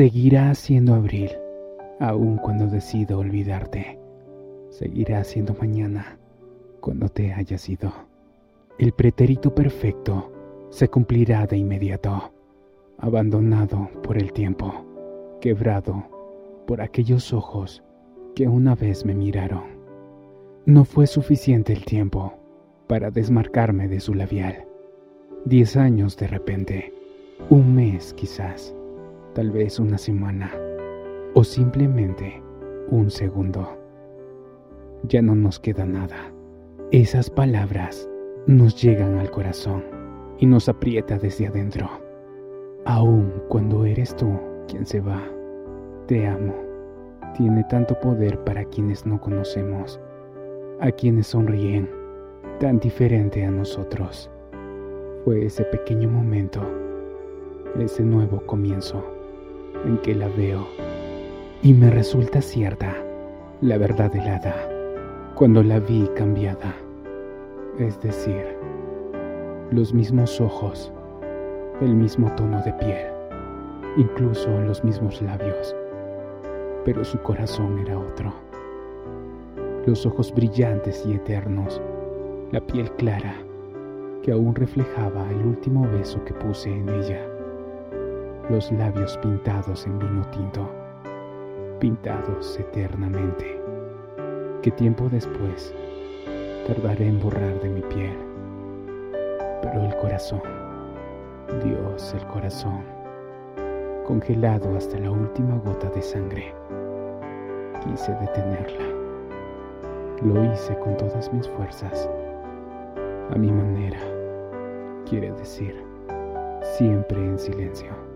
Seguirá siendo abril, aun cuando decida olvidarte. Seguirá siendo mañana, cuando te hayas ido. El pretérito perfecto se cumplirá de inmediato, abandonado por el tiempo, quebrado por aquellos ojos que una vez me miraron. No fue suficiente el tiempo para desmarcarme de su labial. Diez años de repente, un mes quizás, tal vez una semana, o simplemente un segundo. Ya no nos queda nada. Esas palabras nos llegan al corazón y nos aprieta desde adentro. Aun cuando eres tú quien se va, te amo. Tiene tanto poder para quienes no conocemos, a quienes sonríen, tan diferente a nosotros. Fue ese pequeño momento, ese nuevo comienzo, en que la veo y me resulta cierta la verdad helada cuando la vi cambiada. Es decir, los mismos ojos, el mismo tono de piel, incluso los mismos labios, pero su corazón era otro. Los ojos brillantes y eternos, la piel clara, que aún reflejaba el último beso que puse en ella, los labios pintados en vino tinto, pintados eternamente, que tiempo después tardaré en borrar de mi piel. Pero el corazón, Dios, el corazón, congelado hasta la última gota de sangre, quise detenerla. Lo hice con todas mis fuerzas, a mi manera, quiere decir, siempre en silencio.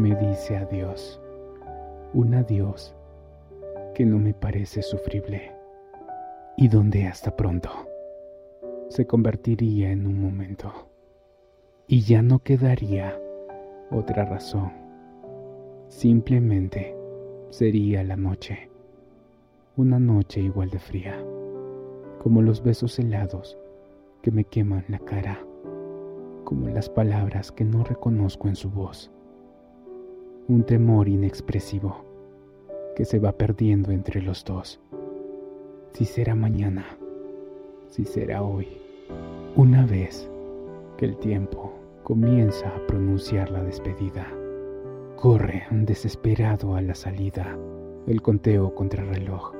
Me dice adiós, un adiós que no me parece sufrible y donde hasta pronto se convertiría en un momento. Y ya no quedaría otra razón. Simplemente sería la noche, una noche igual de fría, como los besos helados que me queman la cara, como las palabras que no reconozco en su voz, un temor inexpresivo que se va perdiendo entre los dos si será mañana, si será hoy, una vez que el tiempo comienza a pronunciar la despedida. Corre desesperado a la salida el conteo contra el reloj,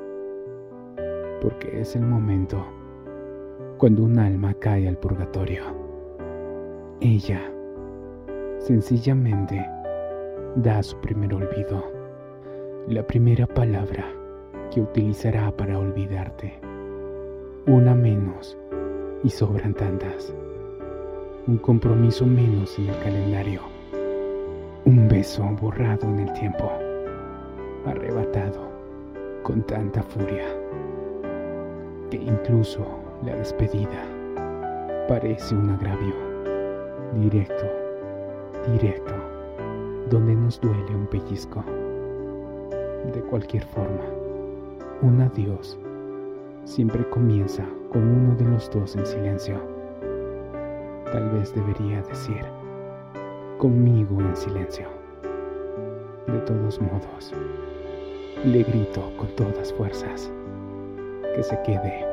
porque es el momento cuando un alma cae al purgatorio. Ella, sencillamente, da su primer olvido, la primera palabra que utilizará para olvidarte. Una menos y sobran tantas. Un compromiso menos en el calendario. Un beso borrado en el tiempo. Arrebatado con tanta furia que incluso la despedida parece un agravio. Directo, directo, donde nos duele un pellizco. De cualquier forma un adiós siempre comienza con uno de los dos en silencio. Tal vez debería decir, conmigo en silencio. De todos modos, le grito con todas fuerzas que se quede,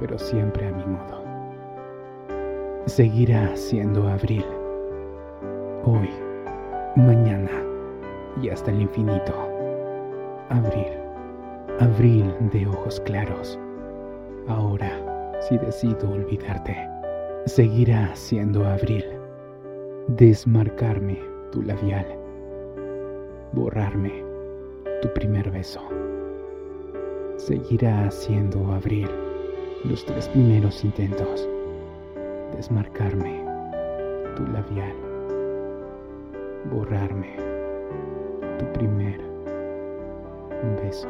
pero siempre a mi modo. Seguirá siendo abril, hoy, mañana y hasta el infinito. Abril abril de ojos claros. Ahora, si decido olvidarte, seguirá siendo abril. Desmarcarme tu labial. Borrarme tu primer beso. Seguirá siendo abril los tres primeros intentos. Desmarcarme tu labial. Borrarme tu primer beso.